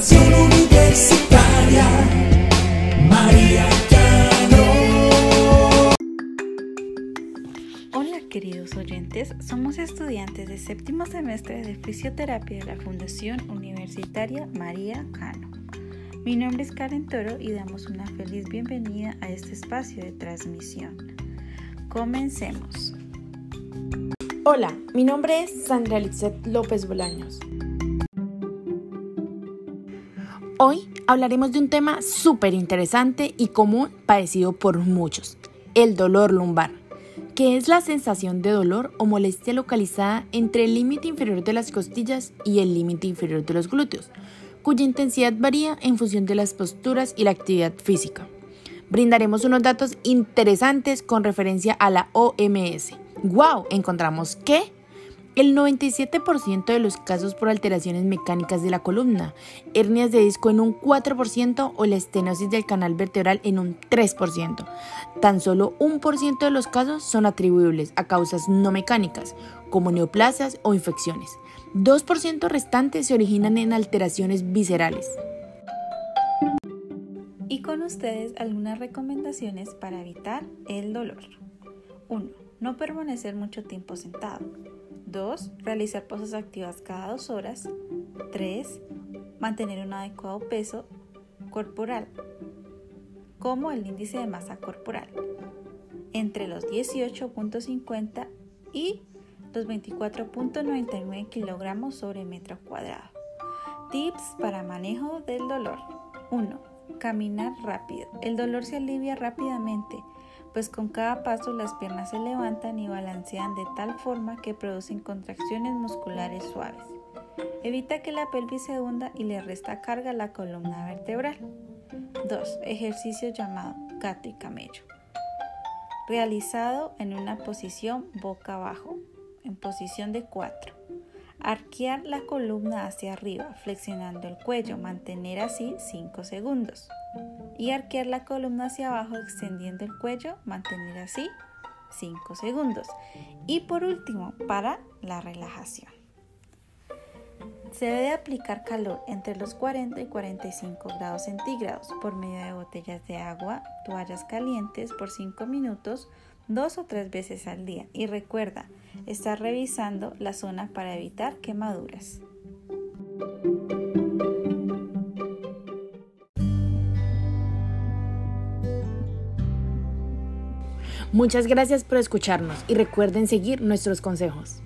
Fundación Universitaria María Cano. Hola queridos oyentes, somos estudiantes de séptimo semestre de fisioterapia de la Fundación Universitaria María Cano. Mi nombre es Karen Toro y damos una feliz bienvenida a este espacio de transmisión. Comencemos. Hola, mi nombre es Sandra Lixet López Bolaños. Hoy hablaremos de un tema súper interesante y común padecido por muchos, el dolor lumbar, que es la sensación de dolor o molestia localizada entre el límite inferior de las costillas y el límite inferior de los glúteos, cuya intensidad varía en función de las posturas y la actividad física. Brindaremos unos datos interesantes con referencia a la OMS. ¡Wow! Encontramos que el 97% de los casos por alteraciones mecánicas de la columna, hernias de disco en un 4% o la estenosis del canal vertebral en un 3%. Tan solo un por ciento de los casos son atribuibles a causas no mecánicas, como neoplasias o infecciones. 2% restantes se originan en alteraciones viscerales. Y con ustedes algunas recomendaciones para evitar el dolor. 1. No permanecer mucho tiempo sentado. 2. Realizar poses activas cada dos horas. 3. Mantener un adecuado peso corporal, como el índice de masa corporal, entre los 18.50 y los 24.99 kilogramos sobre metro cuadrado. Tips para manejo del dolor. 1. Caminar rápido. El dolor se alivia rápidamente pues con cada paso las piernas se levantan y balancean de tal forma que producen contracciones musculares suaves. Evita que la pelvis se hunda y le resta carga a la columna vertebral. 2. Ejercicio llamado gato y camello. Realizado en una posición boca abajo, en posición de 4. Arquear la columna hacia arriba, flexionando el cuello, mantener así 5 segundos y arquear la columna hacia abajo extendiendo el cuello, mantener así 5 segundos. Y por último, para la relajación. Se debe aplicar calor entre los 40 y 45 grados centígrados por medio de botellas de agua, toallas calientes por 5 minutos, dos o tres veces al día. Y recuerda, estar revisando la zona para evitar quemaduras. Muchas gracias por escucharnos y recuerden seguir nuestros consejos.